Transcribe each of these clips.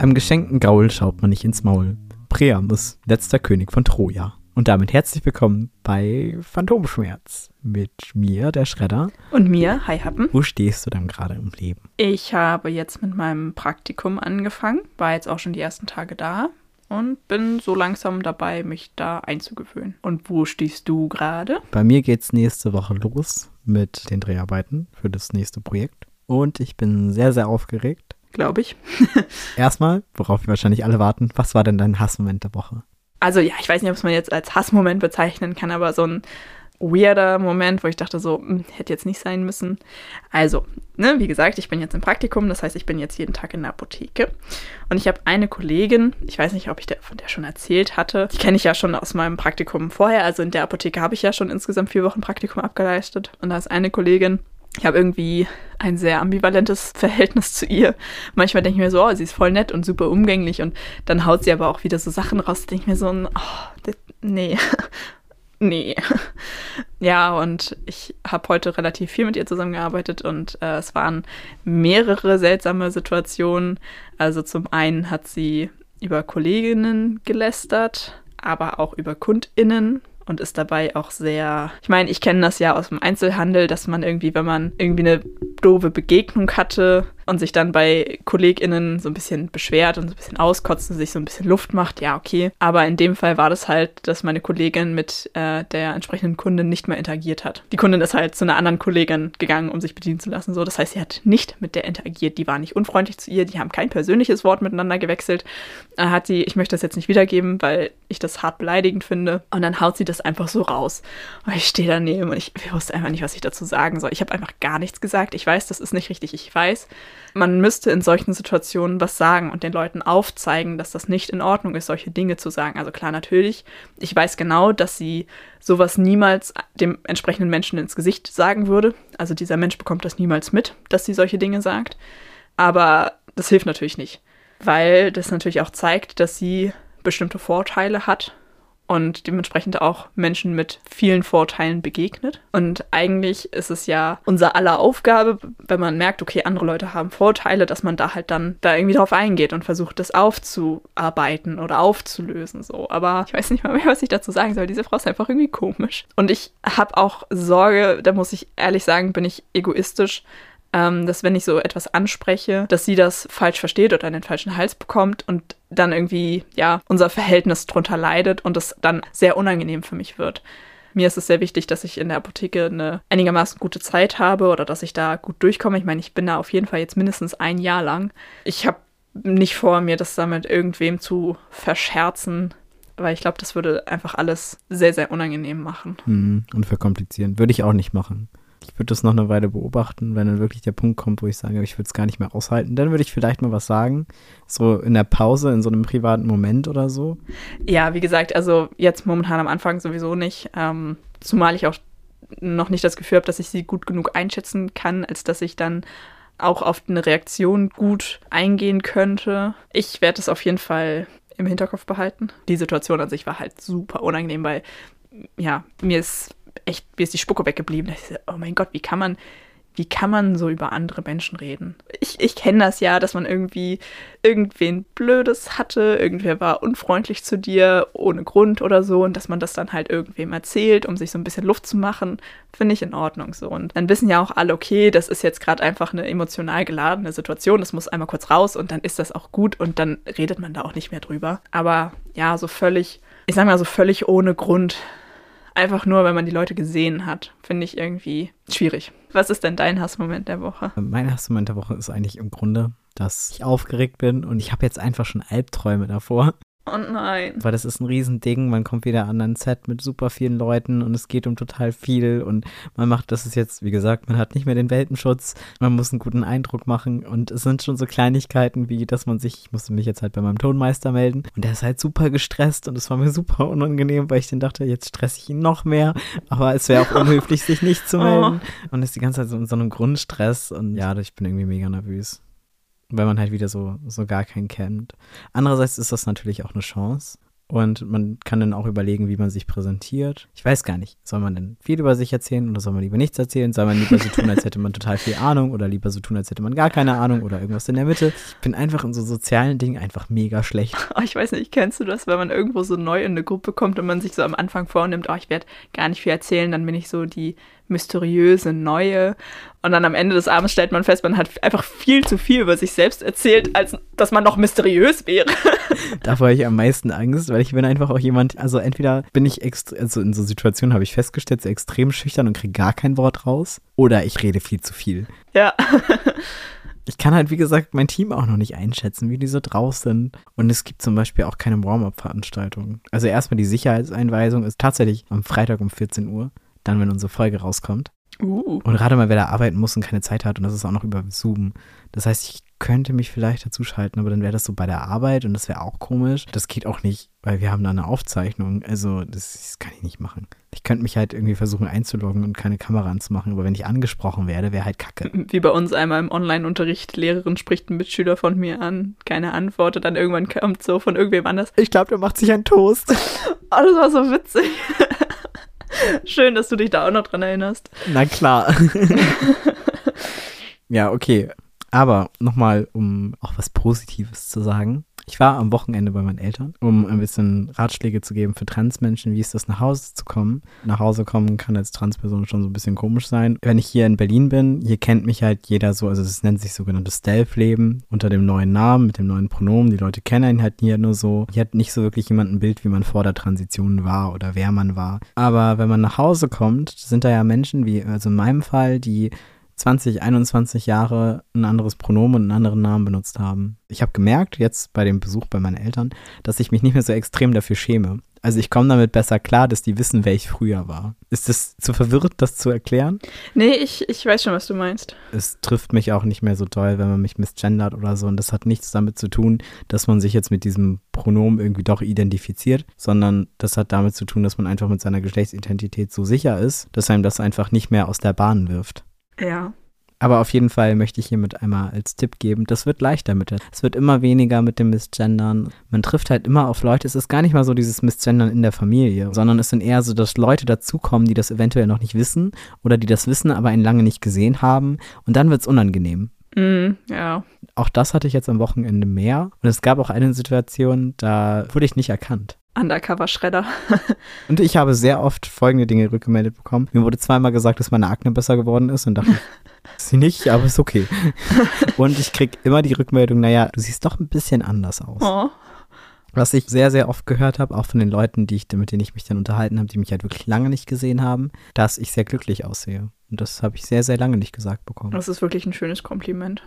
Einem geschenkten Gaul schaut man nicht ins Maul. Priamus, letzter König von Troja. Und damit herzlich willkommen bei Phantomschmerz mit mir, der Schredder. Und mir, Hi Happen. Wo stehst du dann gerade im Leben? Ich habe jetzt mit meinem Praktikum angefangen, war jetzt auch schon die ersten Tage da und bin so langsam dabei, mich da einzugewöhnen. Und wo stehst du gerade? Bei mir geht's nächste Woche los mit den Dreharbeiten für das nächste Projekt. Und ich bin sehr, sehr aufgeregt glaube ich. Erstmal, worauf wir wahrscheinlich alle warten, was war denn dein Hassmoment der Woche? Also ja, ich weiß nicht, ob es man jetzt als Hassmoment bezeichnen kann, aber so ein weirder Moment, wo ich dachte so, hm, hätte jetzt nicht sein müssen. Also, ne, wie gesagt, ich bin jetzt im Praktikum, das heißt, ich bin jetzt jeden Tag in der Apotheke. Und ich habe eine Kollegin, ich weiß nicht, ob ich der, von der schon erzählt hatte, die kenne ich ja schon aus meinem Praktikum vorher. Also in der Apotheke habe ich ja schon insgesamt vier Wochen Praktikum abgeleistet. Und da ist eine Kollegin, ich habe irgendwie ein sehr ambivalentes Verhältnis zu ihr. Manchmal denke ich mir so, oh, sie ist voll nett und super umgänglich und dann haut sie aber auch wieder so Sachen raus, denke ich mir so, oh, das, nee, nee. Ja, und ich habe heute relativ viel mit ihr zusammengearbeitet und äh, es waren mehrere seltsame Situationen. Also zum einen hat sie über Kolleginnen gelästert, aber auch über KundInnen und ist dabei auch sehr. Ich meine, ich kenne das ja aus dem Einzelhandel, dass man irgendwie, wenn man irgendwie eine doofe Begegnung hatte, und sich dann bei KollegInnen so ein bisschen beschwert und so ein bisschen auskotzt und sich so ein bisschen Luft macht, ja, okay. Aber in dem Fall war das halt, dass meine Kollegin mit äh, der entsprechenden Kundin nicht mehr interagiert hat. Die Kundin ist halt zu einer anderen Kollegin gegangen, um sich bedienen zu lassen. So, das heißt, sie hat nicht mit der interagiert. Die war nicht unfreundlich zu ihr, die haben kein persönliches Wort miteinander gewechselt. Dann hat sie, ich möchte das jetzt nicht wiedergeben, weil ich das hart beleidigend finde. Und dann haut sie das einfach so raus. Und ich stehe daneben und ich, ich wusste einfach nicht, was ich dazu sagen soll. Ich habe einfach gar nichts gesagt. Ich weiß, das ist nicht richtig. Ich weiß, man müsste in solchen Situationen was sagen und den Leuten aufzeigen, dass das nicht in Ordnung ist, solche Dinge zu sagen. Also klar, natürlich, ich weiß genau, dass sie sowas niemals dem entsprechenden Menschen ins Gesicht sagen würde. Also dieser Mensch bekommt das niemals mit, dass sie solche Dinge sagt. Aber das hilft natürlich nicht, weil das natürlich auch zeigt, dass sie bestimmte Vorteile hat und dementsprechend auch Menschen mit vielen Vorteilen begegnet. Und eigentlich ist es ja unser aller Aufgabe, wenn man merkt, okay, andere Leute haben Vorteile, dass man da halt dann da irgendwie drauf eingeht und versucht, das aufzuarbeiten oder aufzulösen. So. Aber ich weiß nicht mal mehr, was ich dazu sagen soll. Diese Frau ist einfach irgendwie komisch. Und ich habe auch Sorge, da muss ich ehrlich sagen, bin ich egoistisch, ähm, dass wenn ich so etwas anspreche, dass sie das falsch versteht oder einen falschen Hals bekommt und dann irgendwie, ja, unser Verhältnis drunter leidet und es dann sehr unangenehm für mich wird. Mir ist es sehr wichtig, dass ich in der Apotheke eine einigermaßen gute Zeit habe oder dass ich da gut durchkomme. Ich meine, ich bin da auf jeden Fall jetzt mindestens ein Jahr lang. Ich habe nicht vor, mir das damit irgendwem zu verscherzen, weil ich glaube, das würde einfach alles sehr, sehr unangenehm machen. Mhm, und verkomplizieren. Würde ich auch nicht machen ich würde das noch eine Weile beobachten, wenn dann wirklich der Punkt kommt, wo ich sage, ich würde es gar nicht mehr aushalten. Dann würde ich vielleicht mal was sagen, so in der Pause, in so einem privaten Moment oder so. Ja, wie gesagt, also jetzt momentan am Anfang sowieso nicht, ähm, zumal ich auch noch nicht das Gefühl habe, dass ich sie gut genug einschätzen kann, als dass ich dann auch auf eine Reaktion gut eingehen könnte. Ich werde es auf jeden Fall im Hinterkopf behalten. Die Situation an sich war halt super unangenehm, weil ja, mir ist echt, mir ist die Spucke weggeblieben. Ich so, oh mein Gott, wie kann man, wie kann man so über andere Menschen reden? Ich, ich kenne das ja, dass man irgendwie irgendwen Blödes hatte, irgendwer war unfreundlich zu dir, ohne Grund oder so, und dass man das dann halt irgendwem erzählt, um sich so ein bisschen Luft zu machen, finde ich in Ordnung so. Und dann wissen ja auch alle, okay, das ist jetzt gerade einfach eine emotional geladene Situation, das muss einmal kurz raus und dann ist das auch gut und dann redet man da auch nicht mehr drüber. Aber ja, so völlig, ich sag mal so völlig ohne Grund einfach nur, wenn man die Leute gesehen hat, finde ich irgendwie schwierig. Was ist denn dein Hassmoment der Woche? Mein Hassmoment der Woche ist eigentlich im Grunde, dass ich aufgeregt bin und ich habe jetzt einfach schon Albträume davor. Oh nein. Weil das ist ein Riesending. Man kommt wieder an ein Set mit super vielen Leuten und es geht um total viel und man macht, das ist jetzt, wie gesagt, man hat nicht mehr den Welpenschutz. Man muss einen guten Eindruck machen und es sind schon so Kleinigkeiten wie, dass man sich, ich musste mich jetzt halt bei meinem Tonmeister melden und der ist halt super gestresst und es war mir super unangenehm, weil ich den dachte, jetzt stresse ich ihn noch mehr. Aber es wäre auch unhöflich, sich nicht zu melden. Oh. Und ist die ganze Zeit so in so einem Grundstress und ja, ich bin irgendwie mega nervös. Weil man halt wieder so, so gar keinen kennt. Andererseits ist das natürlich auch eine Chance. Und man kann dann auch überlegen, wie man sich präsentiert. Ich weiß gar nicht, soll man denn viel über sich erzählen oder soll man lieber nichts erzählen? Soll man lieber so tun, als hätte man total viel Ahnung oder lieber so tun, als hätte man gar keine Ahnung oder irgendwas in der Mitte? Ich bin einfach in so sozialen Dingen einfach mega schlecht. Oh, ich weiß nicht, kennst du das, wenn man irgendwo so neu in eine Gruppe kommt und man sich so am Anfang vornimmt, oh, ich werde gar nicht viel erzählen, dann bin ich so die mysteriöse Neue. Und dann am Ende des Abends stellt man fest, man hat einfach viel zu viel über sich selbst erzählt, als dass man noch mysteriös wäre. Davor habe ich am meisten Angst, weil ich bin einfach auch jemand, also entweder bin ich extra, also in so Situationen habe ich festgestellt, so extrem schüchtern und kriege gar kein Wort raus, oder ich rede viel zu viel. Ja. Ich kann halt, wie gesagt, mein Team auch noch nicht einschätzen, wie die so draus sind. Und es gibt zum Beispiel auch keine Warm-up-Veranstaltungen. Also erstmal die Sicherheitseinweisung ist tatsächlich am Freitag um 14 Uhr dann, wenn unsere Folge rauskommt. Uh. Und gerade mal, wer da arbeiten muss und keine Zeit hat und das ist auch noch über Zoom. Das heißt, ich könnte mich vielleicht dazu schalten, aber dann wäre das so bei der Arbeit und das wäre auch komisch. Das geht auch nicht, weil wir haben da eine Aufzeichnung. Also das, das kann ich nicht machen. Ich könnte mich halt irgendwie versuchen einzuloggen und keine Kamera anzumachen, aber wenn ich angesprochen werde, wäre halt kacke. Wie bei uns einmal im Online-Unterricht, Lehrerin spricht einen Mitschüler von mir an, keine Antwort und dann irgendwann kommt so von irgendwem anders. Ich glaube, der macht sich einen Toast. oh, das war so witzig. Schön, dass du dich da auch noch dran erinnerst. Na klar. ja, okay. Aber nochmal, um auch was Positives zu sagen. Ich war am Wochenende bei meinen Eltern, um ein bisschen Ratschläge zu geben für Transmenschen, wie ist das nach Hause zu kommen. Nach Hause kommen kann als Transperson schon so ein bisschen komisch sein. Wenn ich hier in Berlin bin, hier kennt mich halt jeder so, also es nennt sich sogenanntes Stealth-Leben unter dem neuen Namen, mit dem neuen Pronomen. Die Leute kennen ihn halt hier nur so. Hier hat nicht so wirklich jemand ein Bild, wie man vor der Transition war oder wer man war. Aber wenn man nach Hause kommt, sind da ja Menschen, wie also in meinem Fall, die 20, 21 Jahre ein anderes Pronomen und einen anderen Namen benutzt haben. Ich habe gemerkt, jetzt bei dem Besuch bei meinen Eltern, dass ich mich nicht mehr so extrem dafür schäme. Also ich komme damit besser klar, dass die wissen, wer ich früher war. Ist das zu verwirrt, das zu erklären? Nee, ich, ich weiß schon, was du meinst. Es trifft mich auch nicht mehr so doll, wenn man mich misgendert oder so. Und das hat nichts damit zu tun, dass man sich jetzt mit diesem Pronomen irgendwie doch identifiziert, sondern das hat damit zu tun, dass man einfach mit seiner Geschlechtsidentität so sicher ist, dass einem das einfach nicht mehr aus der Bahn wirft. Ja. Aber auf jeden Fall möchte ich hiermit einmal als Tipp geben, das wird leichter mit. Es wird immer weniger mit dem Missgendern. Man trifft halt immer auf Leute. Es ist gar nicht mal so dieses Missgendern in der Familie, sondern es sind eher so, dass Leute dazukommen, die das eventuell noch nicht wissen oder die das wissen, aber ihn lange nicht gesehen haben. Und dann wird es unangenehm. Mm, ja. Auch das hatte ich jetzt am Wochenende mehr. Und es gab auch eine Situation, da wurde ich nicht erkannt. Undercover-Schredder. und ich habe sehr oft folgende Dinge rückgemeldet bekommen. Mir wurde zweimal gesagt, dass meine Akne besser geworden ist und dachte, sie nicht, aber ist okay. und ich kriege immer die Rückmeldung, naja, du siehst doch ein bisschen anders aus. Oh. Was ich sehr, sehr oft gehört habe, auch von den Leuten, die ich, mit denen ich mich dann unterhalten habe, die mich halt wirklich lange nicht gesehen haben, dass ich sehr glücklich aussehe. Und das habe ich sehr, sehr lange nicht gesagt bekommen. Das ist wirklich ein schönes Kompliment.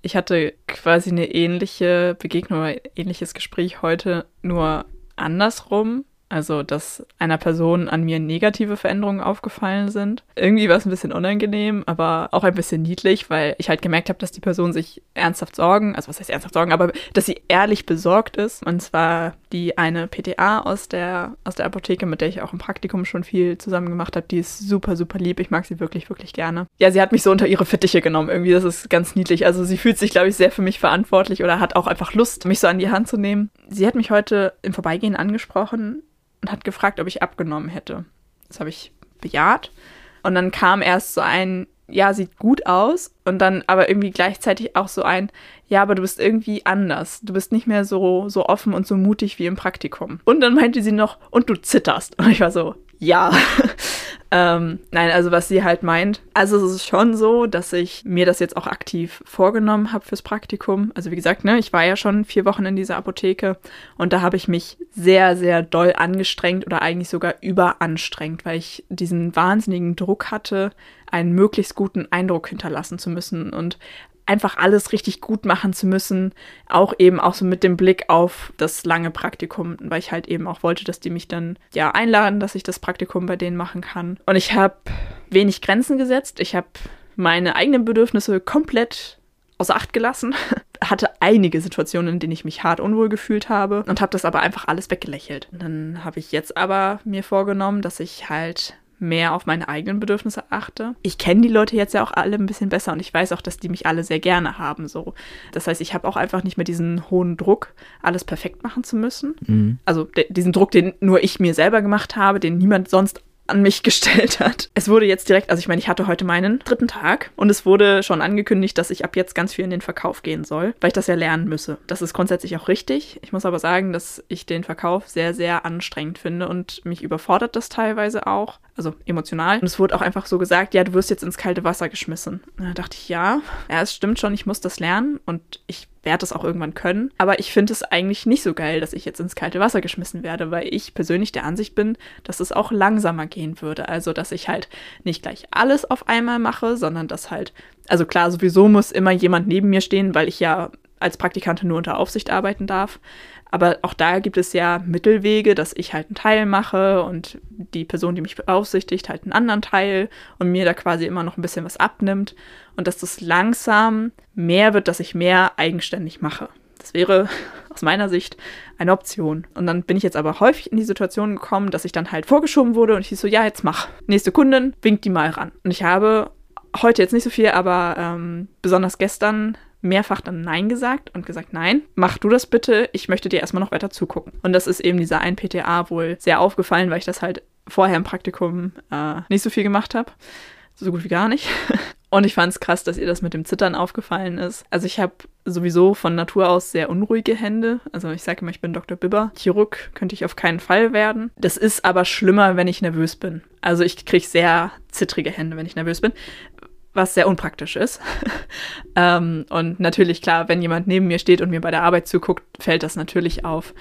Ich hatte quasi eine ähnliche Begegnung oder ähnliches Gespräch heute, nur andersrum. Also, dass einer Person an mir negative Veränderungen aufgefallen sind. Irgendwie war es ein bisschen unangenehm, aber auch ein bisschen niedlich, weil ich halt gemerkt habe, dass die Person sich ernsthaft Sorgen, also was heißt ernsthaft Sorgen, aber dass sie ehrlich besorgt ist. Und zwar die eine PTA aus der, aus der Apotheke, mit der ich auch im Praktikum schon viel zusammen gemacht habe. Die ist super, super lieb. Ich mag sie wirklich, wirklich gerne. Ja, sie hat mich so unter ihre Fittiche genommen. Irgendwie, das ist ganz niedlich. Also sie fühlt sich, glaube ich, sehr für mich verantwortlich oder hat auch einfach Lust, mich so an die Hand zu nehmen. Sie hat mich heute im Vorbeigehen angesprochen und hat gefragt, ob ich abgenommen hätte. Das habe ich bejaht. Und dann kam erst so ein, ja, sieht gut aus. Und dann aber irgendwie gleichzeitig auch so ein, ja, aber du bist irgendwie anders. Du bist nicht mehr so, so offen und so mutig wie im Praktikum. Und dann meinte sie noch, und du zitterst. Und ich war so, ja. ähm, nein, also was sie halt meint. Also es ist schon so, dass ich mir das jetzt auch aktiv vorgenommen habe fürs Praktikum. Also wie gesagt, ne, ich war ja schon vier Wochen in dieser Apotheke und da habe ich mich sehr, sehr doll angestrengt oder eigentlich sogar überanstrengt, weil ich diesen wahnsinnigen Druck hatte, einen möglichst guten Eindruck hinterlassen zu müssen und einfach alles richtig gut machen zu müssen, auch eben auch so mit dem Blick auf das lange Praktikum, weil ich halt eben auch wollte, dass die mich dann ja einladen, dass ich das Praktikum bei denen machen kann. Und ich habe wenig Grenzen gesetzt. Ich habe meine eigenen Bedürfnisse komplett außer Acht gelassen. Hatte einige Situationen, in denen ich mich hart unwohl gefühlt habe und habe das aber einfach alles weggelächelt. Und dann habe ich jetzt aber mir vorgenommen, dass ich halt mehr auf meine eigenen Bedürfnisse achte. Ich kenne die Leute jetzt ja auch alle ein bisschen besser und ich weiß auch, dass die mich alle sehr gerne haben. So. Das heißt, ich habe auch einfach nicht mehr diesen hohen Druck, alles perfekt machen zu müssen. Mhm. Also diesen Druck, den nur ich mir selber gemacht habe, den niemand sonst an mich gestellt hat. Es wurde jetzt direkt, also ich meine, ich hatte heute meinen dritten Tag und es wurde schon angekündigt, dass ich ab jetzt ganz viel in den Verkauf gehen soll, weil ich das ja lernen müsse. Das ist grundsätzlich auch richtig. Ich muss aber sagen, dass ich den Verkauf sehr, sehr anstrengend finde und mich überfordert das teilweise auch, also emotional. Und es wurde auch einfach so gesagt, ja, du wirst jetzt ins kalte Wasser geschmissen. Da dachte ich, ja, ja, es stimmt schon, ich muss das lernen und ich werde es auch irgendwann können. Aber ich finde es eigentlich nicht so geil, dass ich jetzt ins kalte Wasser geschmissen werde, weil ich persönlich der Ansicht bin, dass es auch langsamer gehen würde. Also, dass ich halt nicht gleich alles auf einmal mache, sondern dass halt, also klar, sowieso muss immer jemand neben mir stehen, weil ich ja als Praktikantin nur unter Aufsicht arbeiten darf. Aber auch da gibt es ja Mittelwege, dass ich halt einen Teil mache und die Person, die mich beaufsichtigt, halt einen anderen Teil und mir da quasi immer noch ein bisschen was abnimmt und dass das langsam mehr wird, dass ich mehr eigenständig mache. Das wäre aus meiner Sicht eine Option. Und dann bin ich jetzt aber häufig in die Situation gekommen, dass ich dann halt vorgeschoben wurde und ich hieß so, ja, jetzt mach. Nächste Kundin, winkt die mal ran. Und ich habe heute jetzt nicht so viel, aber ähm, besonders gestern mehrfach dann Nein gesagt und gesagt, nein, mach du das bitte, ich möchte dir erstmal noch weiter zugucken. Und das ist eben dieser ein PTA wohl sehr aufgefallen, weil ich das halt vorher im Praktikum äh, nicht so viel gemacht habe. So gut wie gar nicht. Und ich fand es krass, dass ihr das mit dem Zittern aufgefallen ist. Also ich habe sowieso von Natur aus sehr unruhige Hände. Also ich sage immer, ich bin Dr. Bibber. Chirurg könnte ich auf keinen Fall werden. Das ist aber schlimmer, wenn ich nervös bin. Also ich kriege sehr zittrige Hände, wenn ich nervös bin was sehr unpraktisch ist. ähm, und natürlich, klar, wenn jemand neben mir steht und mir bei der Arbeit zuguckt, fällt das natürlich auf.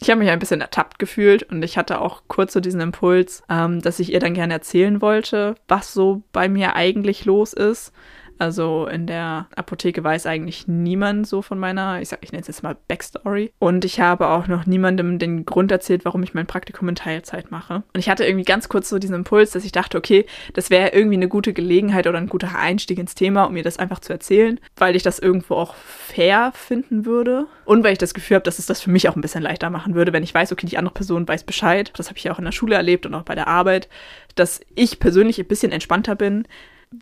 Ich habe mich ein bisschen ertappt gefühlt und ich hatte auch kurz so diesen Impuls, ähm, dass ich ihr dann gerne erzählen wollte, was so bei mir eigentlich los ist. Also in der Apotheke weiß eigentlich niemand so von meiner, ich sag, ich nenne es jetzt mal Backstory. Und ich habe auch noch niemandem den Grund erzählt, warum ich mein Praktikum in Teilzeit mache. Und ich hatte irgendwie ganz kurz so diesen Impuls, dass ich dachte, okay, das wäre irgendwie eine gute Gelegenheit oder ein guter Einstieg ins Thema, um mir das einfach zu erzählen, weil ich das irgendwo auch fair finden würde. Und weil ich das Gefühl habe, dass es das für mich auch ein bisschen leichter machen würde, wenn ich weiß, okay, die andere Person weiß Bescheid. Das habe ich ja auch in der Schule erlebt und auch bei der Arbeit, dass ich persönlich ein bisschen entspannter bin,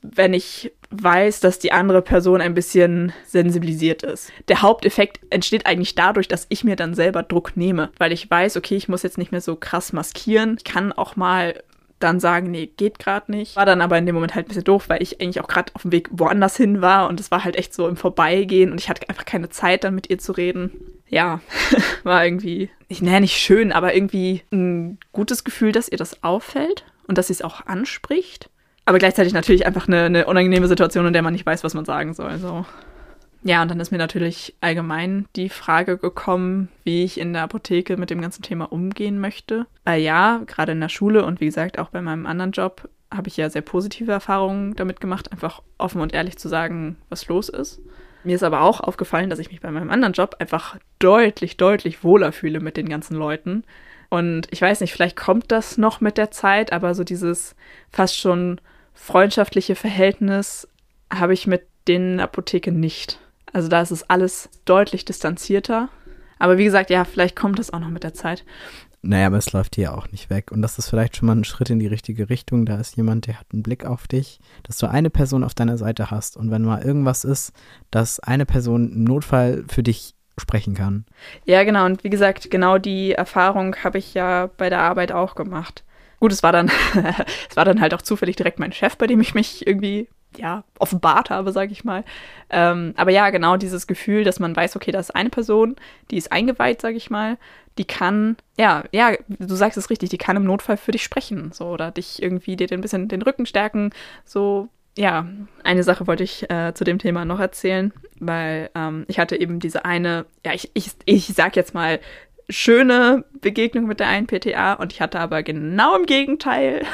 wenn ich weiß, dass die andere Person ein bisschen sensibilisiert ist. Der Haupteffekt entsteht eigentlich dadurch, dass ich mir dann selber Druck nehme, weil ich weiß, okay, ich muss jetzt nicht mehr so krass maskieren. Ich kann auch mal dann sagen, nee, geht gerade nicht. War dann aber in dem Moment halt ein bisschen doof, weil ich eigentlich auch gerade auf dem Weg woanders hin war und es war halt echt so im Vorbeigehen und ich hatte einfach keine Zeit, dann mit ihr zu reden. Ja, war irgendwie, ich nenne nicht schön, aber irgendwie ein gutes Gefühl, dass ihr das auffällt und dass sie es auch anspricht aber gleichzeitig natürlich einfach eine, eine, unangenehme Situation, in der man nicht weiß, was man sagen soll. So. Ja, und dann ist mir natürlich allgemein die Frage gekommen, wie ich in der Apotheke mit dem ganzen Thema umgehen möchte. Weil ja, gerade in der Schule und wie gesagt auch bei meinem anderen Job habe ich ja sehr positive Erfahrungen damit gemacht, einfach offen und ehrlich zu sagen, was los ist. Mir ist aber auch aufgefallen, dass ich mich bei meinem anderen Job einfach deutlich, deutlich wohler fühle mit den ganzen Leuten. Und ich weiß nicht, vielleicht kommt das noch mit der Zeit, aber so dieses fast schon freundschaftliche Verhältnis habe ich mit den Apotheke nicht. Also da ist es alles deutlich distanzierter. Aber wie gesagt, ja, vielleicht kommt das auch noch mit der Zeit. Naja, aber es läuft hier auch nicht weg. Und das ist vielleicht schon mal ein Schritt in die richtige Richtung. Da ist jemand, der hat einen Blick auf dich, dass du eine Person auf deiner Seite hast. Und wenn mal irgendwas ist, dass eine Person im Notfall für dich sprechen kann. Ja, genau. Und wie gesagt, genau die Erfahrung habe ich ja bei der Arbeit auch gemacht. Gut, es war dann, es war dann halt auch zufällig direkt mein Chef, bei dem ich mich irgendwie ja, offenbart habe, sage ich mal. Ähm, aber ja, genau dieses Gefühl, dass man weiß, okay, da ist eine Person, die ist eingeweiht, sage ich mal, die kann, ja, ja, du sagst es richtig, die kann im Notfall für dich sprechen, so, oder dich irgendwie dir ein bisschen den Rücken stärken, so, ja. Eine Sache wollte ich äh, zu dem Thema noch erzählen, weil ähm, ich hatte eben diese eine, ja, ich, ich, ich sag jetzt mal, schöne Begegnung mit der einen PTA und ich hatte aber genau im Gegenteil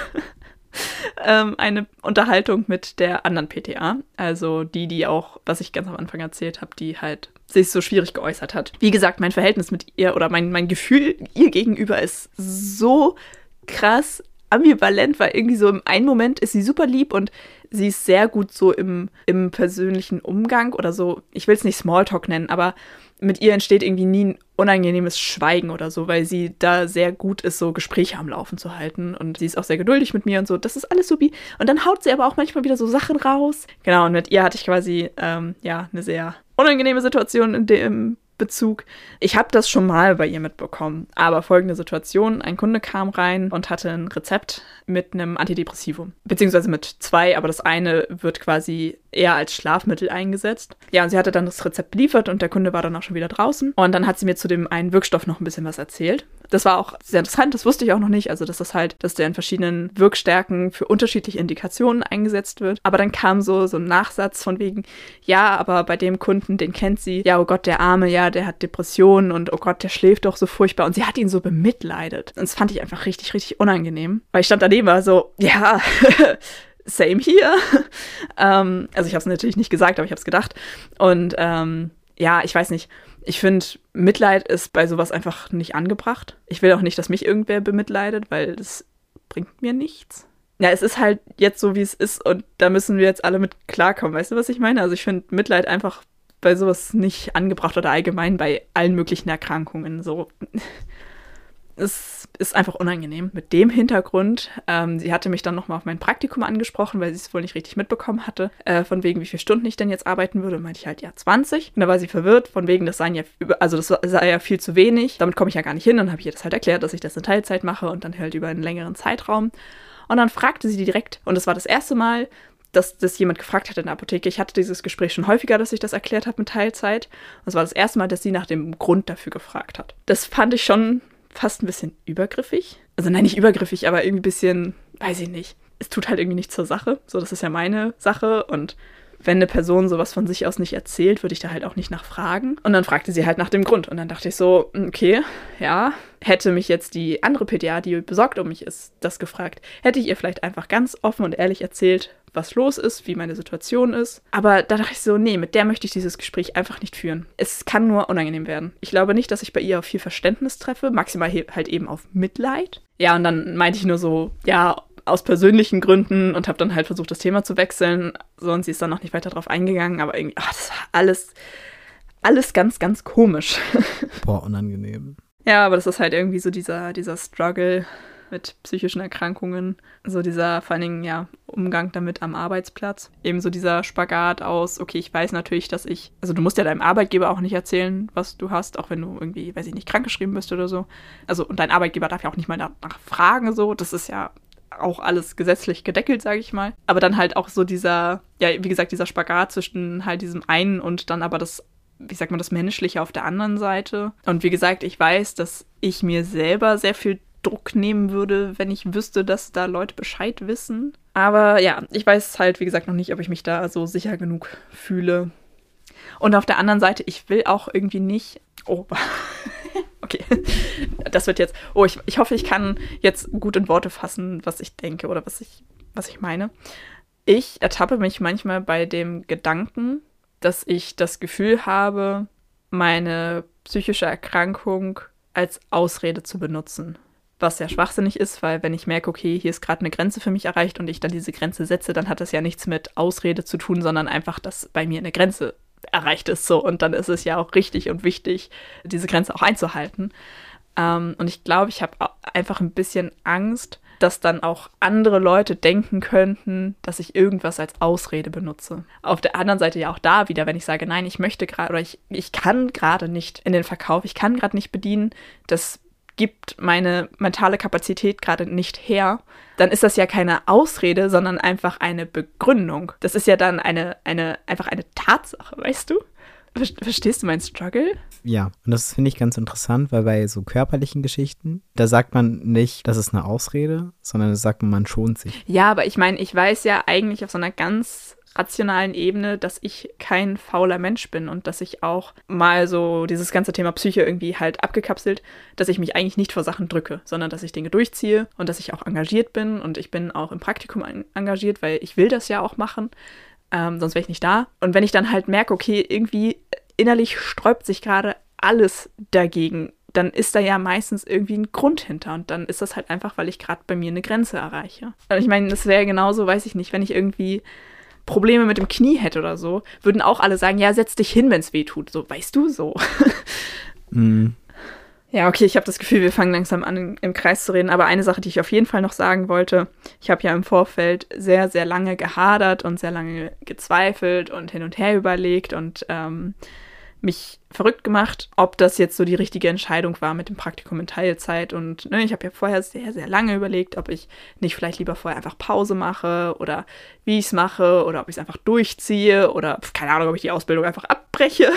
ähm, eine Unterhaltung mit der anderen PTA. Also die, die auch, was ich ganz am Anfang erzählt habe, die halt sich so schwierig geäußert hat. Wie gesagt, mein Verhältnis mit ihr oder mein, mein Gefühl ihr gegenüber ist so krass ambivalent, weil irgendwie so im einen Moment ist sie super lieb und sie ist sehr gut so im, im persönlichen Umgang oder so, ich will es nicht Smalltalk nennen, aber mit ihr entsteht irgendwie nie ein unangenehmes Schweigen oder so, weil sie da sehr gut ist, so Gespräche am Laufen zu halten. Und sie ist auch sehr geduldig mit mir und so. Das ist alles supi. Und dann haut sie aber auch manchmal wieder so Sachen raus. Genau, und mit ihr hatte ich quasi, ähm, ja, eine sehr unangenehme Situation in dem Bezug. Ich habe das schon mal bei ihr mitbekommen, aber folgende Situation: Ein Kunde kam rein und hatte ein Rezept mit einem Antidepressivum, beziehungsweise mit zwei, aber das eine wird quasi eher als Schlafmittel eingesetzt. Ja, und sie hatte dann das Rezept beliefert und der Kunde war dann auch schon wieder draußen. Und dann hat sie mir zu dem einen Wirkstoff noch ein bisschen was erzählt. Das war auch sehr interessant, das wusste ich auch noch nicht. Also, dass das halt, dass der in verschiedenen Wirkstärken für unterschiedliche Indikationen eingesetzt wird. Aber dann kam so, so ein Nachsatz von wegen, ja, aber bei dem Kunden, den kennt sie, ja, oh Gott, der Arme, ja, der hat Depressionen und oh Gott, der schläft doch so furchtbar. Und sie hat ihn so bemitleidet. Und das fand ich einfach richtig, richtig unangenehm. Weil ich stand daneben, war so, ja, same hier. ähm, also ich habe es natürlich nicht gesagt, aber ich habe es gedacht. Und ähm, ja, ich weiß nicht. Ich finde, Mitleid ist bei sowas einfach nicht angebracht. Ich will auch nicht, dass mich irgendwer bemitleidet, weil das bringt mir nichts. Ja, es ist halt jetzt so, wie es ist und da müssen wir jetzt alle mit klarkommen. Weißt du, was ich meine? Also ich finde Mitleid einfach bei sowas nicht angebracht oder allgemein bei allen möglichen Erkrankungen. So, es ist einfach unangenehm. Mit dem Hintergrund, ähm, sie hatte mich dann nochmal auf mein Praktikum angesprochen, weil sie es wohl nicht richtig mitbekommen hatte, äh, von wegen, wie viele Stunden ich denn jetzt arbeiten würde. Meinte ich halt, ja, 20. Und da war sie verwirrt, von wegen, das seien ja, also das sei ja viel zu wenig. Damit komme ich ja gar nicht hin. Dann habe ich ihr das halt erklärt, dass ich das in Teilzeit mache und dann halt über einen längeren Zeitraum. Und dann fragte sie direkt, und das war das erste Mal, dass das jemand gefragt hat in der Apotheke. Ich hatte dieses Gespräch schon häufiger, dass ich das erklärt habe mit Teilzeit. Und es war das erste Mal, dass sie nach dem Grund dafür gefragt hat. Das fand ich schon fast ein bisschen übergriffig. Also nein, nicht übergriffig, aber irgendwie ein bisschen, weiß ich nicht. Es tut halt irgendwie nichts zur Sache. So, das ist ja meine Sache und wenn eine Person sowas von sich aus nicht erzählt, würde ich da halt auch nicht nachfragen. Und dann fragte sie halt nach dem Grund. Und dann dachte ich so, hm, okay, ja, hätte mich jetzt die andere PDA, die besorgt um mich ist, das gefragt, hätte ich ihr vielleicht einfach ganz offen und ehrlich erzählt, was los ist, wie meine Situation ist. Aber da dachte ich so, nee, mit der möchte ich dieses Gespräch einfach nicht führen. Es kann nur unangenehm werden. Ich glaube nicht, dass ich bei ihr auf viel Verständnis treffe, maximal halt eben auf Mitleid. Ja, und dann meinte ich nur so, ja, aus persönlichen Gründen und habe dann halt versucht, das Thema zu wechseln. So, und sie ist dann noch nicht weiter drauf eingegangen, aber irgendwie, ach, das war alles, alles ganz, ganz komisch. Boah, unangenehm. Ja, aber das ist halt irgendwie so dieser, dieser Struggle mit psychischen Erkrankungen. So dieser vor allen Dingen, ja, Umgang damit am Arbeitsplatz. Ebenso dieser Spagat aus, okay, ich weiß natürlich, dass ich, also du musst ja deinem Arbeitgeber auch nicht erzählen, was du hast, auch wenn du irgendwie, weiß ich nicht, krankgeschrieben bist oder so. Also, und dein Arbeitgeber darf ja auch nicht mal danach fragen, so. Das ist ja auch alles gesetzlich gedeckelt, sage ich mal. Aber dann halt auch so dieser, ja, wie gesagt, dieser Spagat zwischen halt diesem einen und dann aber das, wie sagt man, das Menschliche auf der anderen Seite. Und wie gesagt, ich weiß, dass ich mir selber sehr viel Druck nehmen würde, wenn ich wüsste, dass da Leute Bescheid wissen. Aber ja, ich weiß halt, wie gesagt, noch nicht, ob ich mich da so sicher genug fühle. Und auf der anderen Seite, ich will auch irgendwie nicht. Oh, okay. Das wird jetzt. Oh, ich, ich hoffe, ich kann jetzt gut in Worte fassen, was ich denke oder was ich, was ich meine. Ich ertappe mich manchmal bei dem Gedanken, dass ich das Gefühl habe, meine psychische Erkrankung als Ausrede zu benutzen. Was ja schwachsinnig ist, weil wenn ich merke, okay, hier ist gerade eine Grenze für mich erreicht und ich dann diese Grenze setze, dann hat das ja nichts mit Ausrede zu tun, sondern einfach, dass bei mir eine Grenze erreicht ist so und dann ist es ja auch richtig und wichtig, diese Grenze auch einzuhalten. Ähm, und ich glaube, ich habe einfach ein bisschen Angst, dass dann auch andere Leute denken könnten, dass ich irgendwas als Ausrede benutze. Auf der anderen Seite ja auch da wieder, wenn ich sage, nein, ich möchte gerade oder ich, ich kann gerade nicht in den Verkauf, ich kann gerade nicht bedienen, das gibt meine mentale Kapazität gerade nicht her, dann ist das ja keine Ausrede, sondern einfach eine Begründung. Das ist ja dann eine, eine, einfach eine Tatsache, weißt du? Verstehst du meinen Struggle? Ja, und das finde ich ganz interessant, weil bei so körperlichen Geschichten, da sagt man nicht, das ist eine Ausrede, sondern da sagt man, man schont sich. Ja, aber ich meine, ich weiß ja eigentlich auf so einer ganz rationalen Ebene, dass ich kein fauler Mensch bin und dass ich auch mal so dieses ganze Thema Psyche irgendwie halt abgekapselt, dass ich mich eigentlich nicht vor Sachen drücke, sondern dass ich Dinge durchziehe und dass ich auch engagiert bin und ich bin auch im Praktikum engagiert, weil ich will das ja auch machen, ähm, sonst wäre ich nicht da. Und wenn ich dann halt merke, okay, irgendwie innerlich sträubt sich gerade alles dagegen, dann ist da ja meistens irgendwie ein Grund hinter. Und dann ist das halt einfach, weil ich gerade bei mir eine Grenze erreiche. Und ich meine, das wäre genauso, weiß ich nicht, wenn ich irgendwie Probleme mit dem Knie hätte oder so, würden auch alle sagen, ja, setz dich hin, wenn es weh tut. So, weißt du so. mm. Ja, okay, ich habe das Gefühl, wir fangen langsam an, im Kreis zu reden. Aber eine Sache, die ich auf jeden Fall noch sagen wollte, ich habe ja im Vorfeld sehr, sehr lange gehadert und sehr lange gezweifelt und hin und her überlegt und ähm, mich verrückt gemacht, ob das jetzt so die richtige Entscheidung war mit dem Praktikum in Teilzeit. Und ne, ich habe ja vorher sehr, sehr lange überlegt, ob ich nicht vielleicht lieber vorher einfach Pause mache oder wie ich es mache oder ob ich es einfach durchziehe oder keine Ahnung, ob ich die Ausbildung einfach abbreche.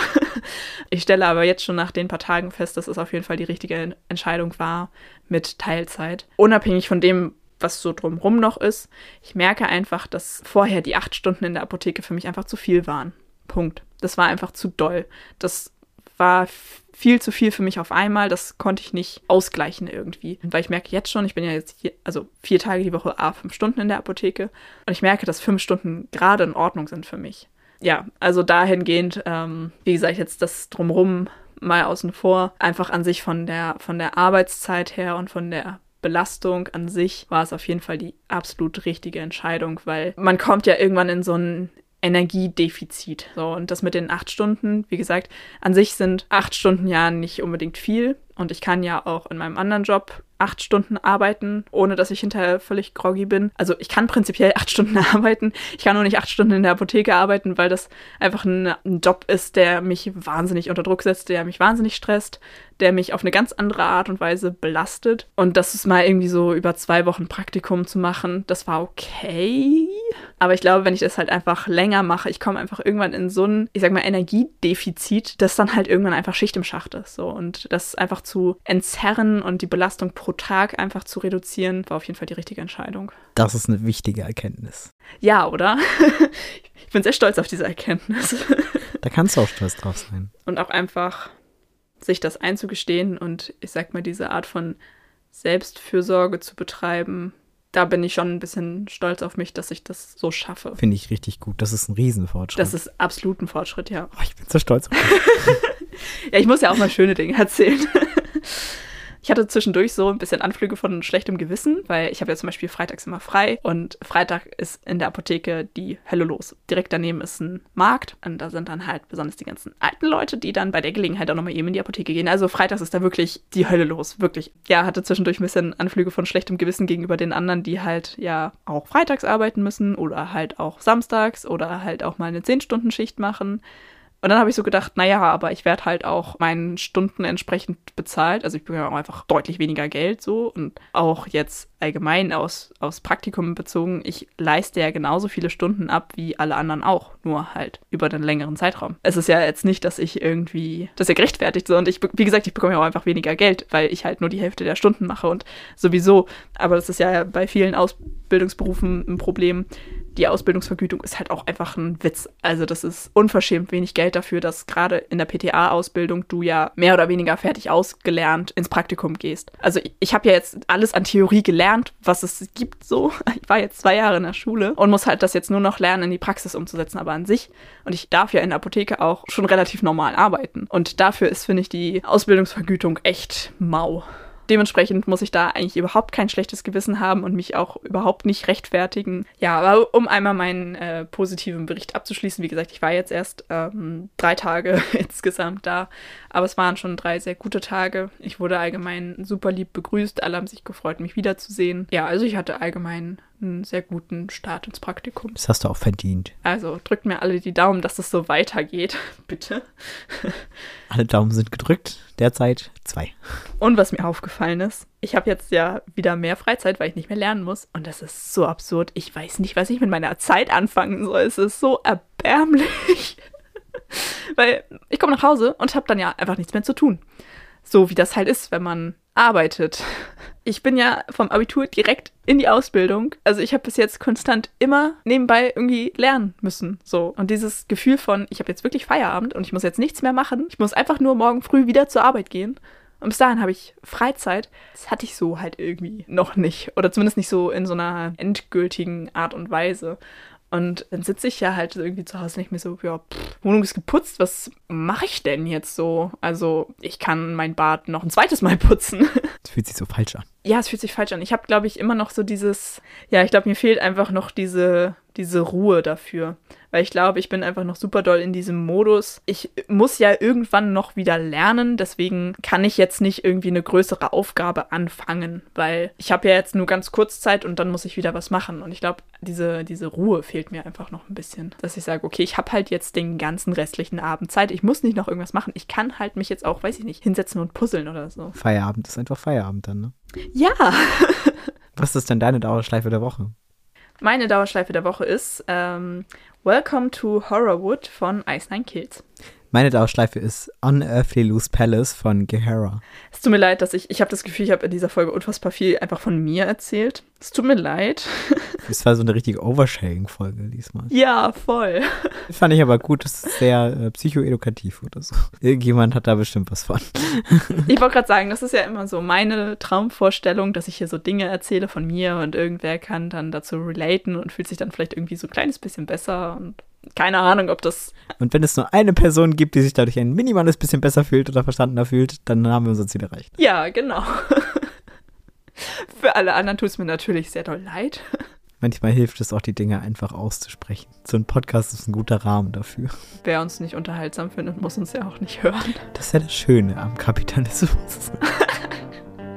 ich stelle aber jetzt schon nach den paar Tagen fest, dass es auf jeden Fall die richtige Entscheidung war mit Teilzeit. Unabhängig von dem, was so drumrum noch ist. Ich merke einfach, dass vorher die acht Stunden in der Apotheke für mich einfach zu viel waren. Punkt. Das war einfach zu doll. Das war viel zu viel für mich auf einmal. Das konnte ich nicht ausgleichen irgendwie. Weil ich merke jetzt schon, ich bin ja jetzt hier, also vier Tage die Woche, a fünf Stunden in der Apotheke. Und ich merke, dass fünf Stunden gerade in Ordnung sind für mich. Ja, also dahingehend, ähm, wie gesagt, jetzt das drumrum mal außen vor, einfach an sich von der, von der Arbeitszeit her und von der Belastung an sich war es auf jeden Fall die absolut richtige Entscheidung, weil man kommt ja irgendwann in so ein Energiedefizit. So, und das mit den acht Stunden, wie gesagt, an sich sind acht Stunden ja nicht unbedingt viel. Und ich kann ja auch in meinem anderen Job acht Stunden arbeiten, ohne dass ich hinterher völlig groggy bin. Also ich kann prinzipiell acht Stunden arbeiten. Ich kann nur nicht acht Stunden in der Apotheke arbeiten, weil das einfach ein, ein Job ist, der mich wahnsinnig unter Druck setzt, der mich wahnsinnig stresst, der mich auf eine ganz andere Art und Weise belastet. Und das ist mal irgendwie so über zwei Wochen Praktikum zu machen, das war okay. Aber ich glaube, wenn ich das halt einfach länger mache, ich komme einfach irgendwann in so ein, ich sag mal, Energiedefizit, das dann halt irgendwann einfach Schicht im Schacht ist. So. Und das einfach zu entzerren und die Belastung pro Tag einfach zu reduzieren, war auf jeden Fall die richtige Entscheidung. Das ist eine wichtige Erkenntnis. Ja, oder? ich bin sehr stolz auf diese Erkenntnis. da kannst du auch stolz drauf sein. Und auch einfach sich das einzugestehen und ich sag mal, diese Art von Selbstfürsorge zu betreiben, da bin ich schon ein bisschen stolz auf mich, dass ich das so schaffe. Finde ich richtig gut. Das ist ein Riesenfortschritt. Das ist absolut ein Fortschritt, ja. Oh, ich bin so stolz auf mich. ja, ich muss ja auch mal schöne Dinge erzählen. Ich hatte zwischendurch so ein bisschen Anflüge von schlechtem Gewissen, weil ich habe ja zum Beispiel freitags immer frei und Freitag ist in der Apotheke die Hölle los. Direkt daneben ist ein Markt und da sind dann halt besonders die ganzen alten Leute, die dann bei der Gelegenheit auch nochmal eben in die Apotheke gehen. Also freitags ist da wirklich die Hölle los, wirklich. Ja, hatte zwischendurch ein bisschen Anflüge von schlechtem Gewissen gegenüber den anderen, die halt ja auch freitags arbeiten müssen oder halt auch samstags oder halt auch mal eine 10-Stunden-Schicht machen. Und dann habe ich so gedacht, naja, aber ich werde halt auch meinen Stunden entsprechend bezahlt. Also ich bekomme auch einfach deutlich weniger Geld so. Und auch jetzt allgemein aus, aus Praktikum bezogen, ich leiste ja genauso viele Stunden ab wie alle anderen auch, nur halt über den längeren Zeitraum. Es ist ja jetzt nicht, dass ich irgendwie, das ja gerechtfertigt so. Und ich, wie gesagt, ich bekomme ja auch einfach weniger Geld, weil ich halt nur die Hälfte der Stunden mache und sowieso. Aber das ist ja bei vielen Ausbildungsberufen ein Problem die Ausbildungsvergütung ist halt auch einfach ein Witz. Also das ist unverschämt wenig Geld dafür, dass gerade in der PTA-Ausbildung du ja mehr oder weniger fertig ausgelernt ins Praktikum gehst. Also ich, habe ja jetzt alles an Theorie gelernt, was es gibt so. Ich war jetzt zwei Jahre in der Schule und muss halt das jetzt nur noch lernen, in die Praxis umzusetzen, aber an sich. Und ich darf ja in der Apotheke auch schon relativ normal arbeiten. Und dafür ist, finde ich, die Ausbildungsvergütung echt mau. Dementsprechend muss ich da eigentlich überhaupt kein schlechtes Gewissen haben und mich auch überhaupt nicht rechtfertigen. Ja, aber um einmal meinen äh, positiven Bericht abzuschließen, wie gesagt, ich war jetzt erst ähm, drei Tage insgesamt da, aber es waren schon drei sehr gute Tage. Ich wurde allgemein super lieb begrüßt, alle haben sich gefreut, mich wiederzusehen. Ja, also ich hatte allgemein einen sehr guten Start ins Praktikum. Das hast du auch verdient. Also drückt mir alle die Daumen, dass das so weitergeht, bitte. alle Daumen sind gedrückt, derzeit zwei. Und was mir aufgefallen ist, ich habe jetzt ja wieder mehr Freizeit, weil ich nicht mehr lernen muss. Und das ist so absurd. Ich weiß nicht, was ich mit meiner Zeit anfangen soll. Es ist so erbärmlich. weil ich komme nach Hause und habe dann ja einfach nichts mehr zu tun. So wie das halt ist, wenn man arbeitet. Ich bin ja vom Abitur direkt in die Ausbildung. Also ich habe bis jetzt konstant immer nebenbei irgendwie lernen müssen. So. Und dieses Gefühl von, ich habe jetzt wirklich Feierabend und ich muss jetzt nichts mehr machen. Ich muss einfach nur morgen früh wieder zur Arbeit gehen. Und bis dahin habe ich Freizeit. Das hatte ich so halt irgendwie noch nicht. Oder zumindest nicht so in so einer endgültigen Art und Weise. Und dann sitze ich ja halt irgendwie zu Hause nicht mehr so, ja, pff, Wohnung ist geputzt, was mache ich denn jetzt so? Also ich kann mein Bad noch ein zweites Mal putzen. Fühlt sich so falsch an. Ja, es fühlt sich falsch an. Ich habe, glaube ich, immer noch so dieses, ja, ich glaube, mir fehlt einfach noch diese, diese Ruhe dafür. Weil ich glaube, ich bin einfach noch super doll in diesem Modus. Ich muss ja irgendwann noch wieder lernen, deswegen kann ich jetzt nicht irgendwie eine größere Aufgabe anfangen, weil ich habe ja jetzt nur ganz kurz Zeit und dann muss ich wieder was machen. Und ich glaube, diese, diese Ruhe fehlt mir einfach noch ein bisschen. Dass ich sage, okay, ich habe halt jetzt den ganzen restlichen Abend Zeit. Ich muss nicht noch irgendwas machen. Ich kann halt mich jetzt auch, weiß ich nicht, hinsetzen und puzzeln oder so. Feierabend ist einfach Feierabend dann, ne? Ja. Was ist denn deine Dauerschleife der Woche? Meine Dauerschleife der Woche ist ähm, Welcome to Horrorwood von Ice Nine Kills. Meine Dauerschleife ist Unearthly Loose Palace von Gehara. Es tut mir leid, dass ich, ich habe das Gefühl, ich habe in dieser Folge unfassbar viel einfach von mir erzählt. Es tut mir leid. Das war so eine richtige Oversharing-Folge diesmal. ja, voll. Fand ich aber gut, das ist sehr äh, psychoedukativ oder so. Irgendjemand hat da bestimmt was von. Ich wollte gerade sagen, das ist ja immer so meine Traumvorstellung, dass ich hier so Dinge erzähle von mir und irgendwer kann dann dazu relaten und fühlt sich dann vielleicht irgendwie so ein kleines bisschen besser und keine Ahnung, ob das. Und wenn es nur eine Person gibt, die sich dadurch ein minimales bisschen besser fühlt oder verstandener fühlt, dann haben wir unser Ziel erreicht. Ja, genau. Für alle anderen tut es mir natürlich sehr doll leid. Manchmal hilft es auch, die Dinge einfach auszusprechen. So ein Podcast ist ein guter Rahmen dafür. Wer uns nicht unterhaltsam findet, muss uns ja auch nicht hören. Das ist ja das Schöne am Kapitalismus.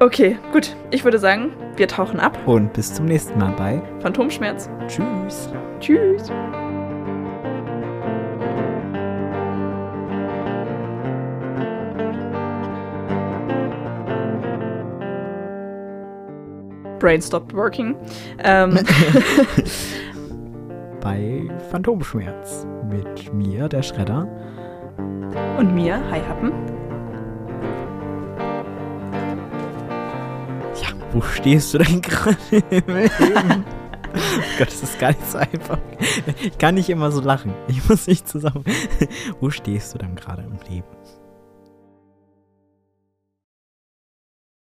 Okay, gut. Ich würde sagen, wir tauchen ab. Und bis zum nächsten Mal bei Phantomschmerz. Tschüss. Tschüss. Brain stopped working. Ähm, Bei Phantomschmerz. Mit mir, der Schredder. und mir, Hi Happen. Ja, wo stehst du denn gerade im Leben? Oh Gott, das ist gar nicht so einfach. Ich kann nicht immer so lachen. Ich muss nicht zusammen. Wo stehst du dann gerade im Leben?